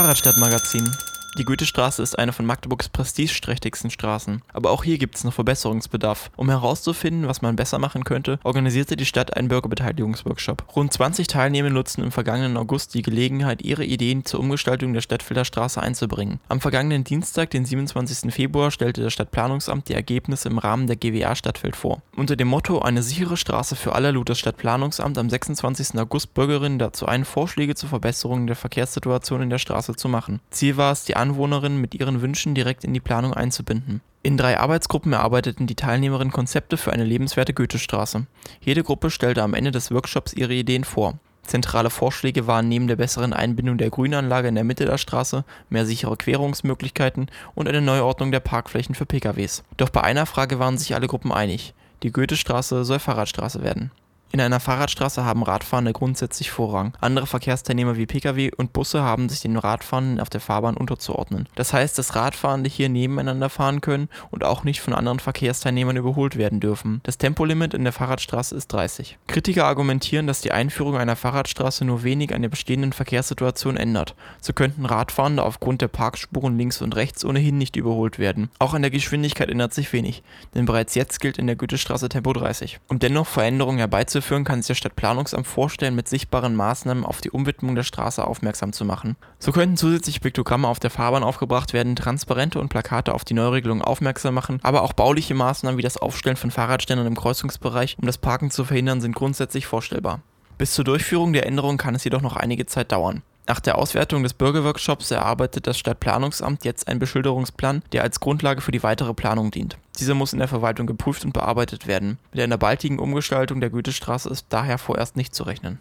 Fahrradstadtmagazin. Die Goethestraße ist eine von Magdeburgs prestigeträchtigsten Straßen. Aber auch hier gibt es noch Verbesserungsbedarf. Um herauszufinden, was man besser machen könnte, organisierte die Stadt einen Bürgerbeteiligungsworkshop. Rund 20 Teilnehmer nutzten im vergangenen August die Gelegenheit, ihre Ideen zur Umgestaltung der Stadtfelder Straße einzubringen. Am vergangenen Dienstag, den 27. Februar, stellte das Stadtplanungsamt die Ergebnisse im Rahmen der GWA Stadtfeld vor. Unter dem Motto Eine sichere Straße für alle lud das Stadtplanungsamt am 26. August Bürgerinnen dazu ein, Vorschläge zur Verbesserung der Verkehrssituation in der Straße zu machen. Ziel war es, die Anwohnerinnen mit ihren Wünschen direkt in die Planung einzubinden. In drei Arbeitsgruppen erarbeiteten die Teilnehmerinnen Konzepte für eine lebenswerte Goethestraße. Jede Gruppe stellte am Ende des Workshops ihre Ideen vor. Zentrale Vorschläge waren neben der besseren Einbindung der Grünanlage in der Mitte der Straße, mehr sichere Querungsmöglichkeiten und eine Neuordnung der Parkflächen für PKWs. Doch bei einer Frage waren sich alle Gruppen einig: Die Goethestraße soll Fahrradstraße werden. In einer Fahrradstraße haben Radfahrende grundsätzlich Vorrang. Andere Verkehrsteilnehmer wie Pkw und Busse haben sich den Radfahrenden auf der Fahrbahn unterzuordnen. Das heißt, dass Radfahrende hier nebeneinander fahren können und auch nicht von anderen Verkehrsteilnehmern überholt werden dürfen. Das Tempolimit in der Fahrradstraße ist 30. Kritiker argumentieren, dass die Einführung einer Fahrradstraße nur wenig an der bestehenden Verkehrssituation ändert. So könnten Radfahrende aufgrund der Parkspuren links und rechts ohnehin nicht überholt werden. Auch an der Geschwindigkeit ändert sich wenig, denn bereits jetzt gilt in der Goethestraße Tempo 30. Um dennoch Veränderungen herbeizuführen, durchzuführen, kann sich das Stadtplanungsamt vorstellen, mit sichtbaren Maßnahmen auf die Umwidmung der Straße aufmerksam zu machen. So könnten zusätzliche Piktogramme auf der Fahrbahn aufgebracht werden, Transparente und Plakate auf die Neuregelung aufmerksam machen, aber auch bauliche Maßnahmen wie das Aufstellen von Fahrradständern im Kreuzungsbereich, um das Parken zu verhindern, sind grundsätzlich vorstellbar. Bis zur Durchführung der Änderungen kann es jedoch noch einige Zeit dauern. Nach der Auswertung des Bürgerworkshops erarbeitet das Stadtplanungsamt jetzt einen Beschilderungsplan, der als Grundlage für die weitere Planung dient. Dieser muss in der Verwaltung geprüft und bearbeitet werden. Mit einer baldigen Umgestaltung der Goethestraße ist daher vorerst nicht zu rechnen